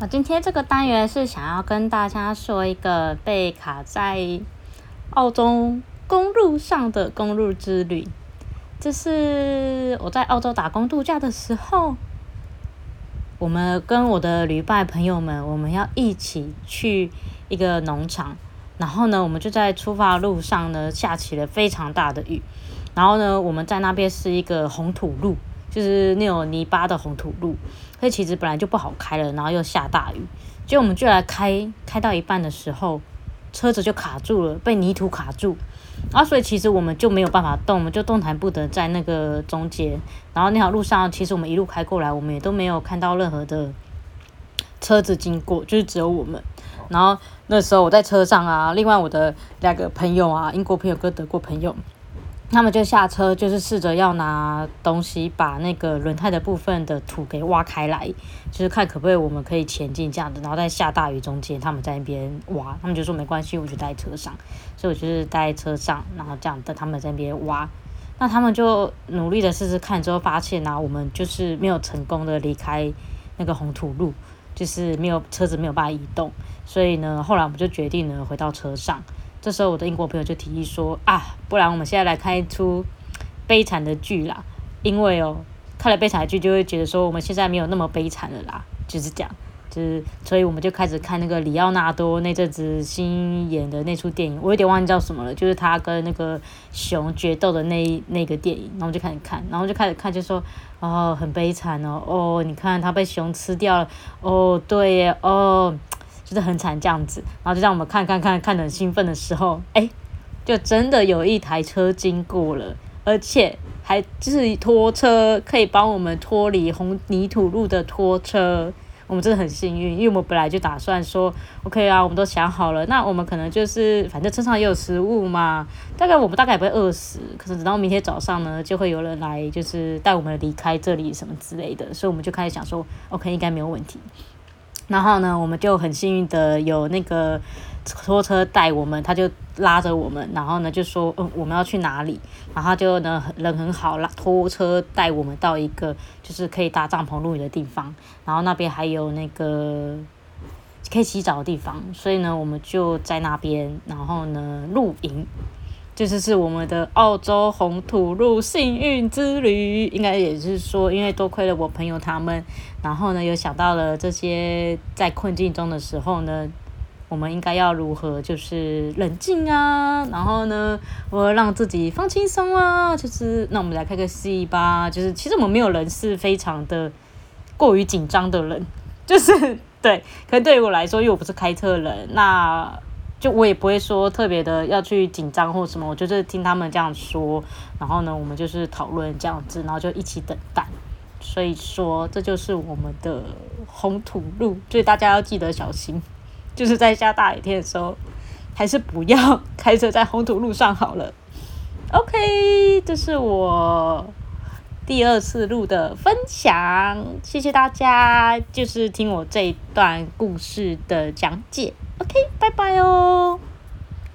我今天这个单元是想要跟大家说一个被卡在澳洲公路上的公路之旅。这是我在澳洲打工度假的时候，我们跟我的旅伴朋友们，我们要一起去一个农场，然后呢，我们就在出发路上呢下起了非常大的雨，然后呢，我们在那边是一个红土路。就是那种泥巴的红土路，所以其实本来就不好开了，然后又下大雨，结果我们就来开，开到一半的时候，车子就卡住了，被泥土卡住，然后所以其实我们就没有办法动，我们就动弹不得在那个中间，然后那条路上其实我们一路开过来，我们也都没有看到任何的车子经过，就是只有我们，然后那时候我在车上啊，另外我的两个朋友啊，英国朋友跟德国朋友。他们就下车，就是试着要拿东西把那个轮胎的部分的土给挖开来，就是看可不可以我们可以前进这样子。然后在下大雨中间，他们在那边挖，他们就说没关系，我就待在车上。所以我就是待在车上，然后这样等他们在那边挖。那他们就努力的试试看，之后发现呢，我们就是没有成功的离开那个红土路，就是没有车子没有办法移动。所以呢，后来我们就决定呢回到车上。这时候，我的英国朋友就提议说：“啊，不然我们现在来看一出悲惨的剧啦，因为哦，看了悲惨的剧就会觉得说我们现在没有那么悲惨了啦，就是这样，就是所以我们就开始看那个里奥纳多那阵子新演的那出电影，我有点忘记叫什么了，就是他跟那个熊决斗的那那个电影，然后就开始看，然后就开始看，就说哦，很悲惨哦，哦，你看他被熊吃掉了，哦，对耶，哦。”就是很惨这样子，然后就让我们看看看看的很兴奋的时候，哎，就真的有一台车经过了，而且还就是拖车，可以帮我们脱离红泥土路的拖车，我们真的很幸运，因为我们本来就打算说，OK 啊，我们都想好了，那我们可能就是反正车上也有食物嘛，大概我们大概也不会饿死，可是等到明天早上呢，就会有人来就是带我们离开这里什么之类的，所以我们就开始想说，OK 应该没有问题。然后呢，我们就很幸运的有那个拖车带我们，他就拉着我们，然后呢就说，嗯，我们要去哪里？然后就呢人很好，拉拖车带我们到一个就是可以搭帐篷露营的地方，然后那边还有那个可以洗澡的地方，所以呢我们就在那边，然后呢露营。就是是我们的澳洲红土路幸运之旅，应该也是说，因为多亏了我朋友他们，然后呢，又想到了这些在困境中的时候呢，我们应该要如何就是冷静啊，然后呢，我让自己放轻松啊，就是那我们来开个戏吧，就是其实我们没有人是非常的过于紧张的人，就是对，可能对于我来说，因为我不是开车人，那。就我也不会说特别的要去紧张或什么，我就是听他们这样说，然后呢，我们就是讨论这样子，然后就一起等待。所以说，这就是我们的红土路，所以大家要记得小心，就是在下大雨天的时候，还是不要开车在红土路上好了。OK，这是我第二次录的分享，谢谢大家，就是听我这一段故事的讲解。OK，拜拜哦。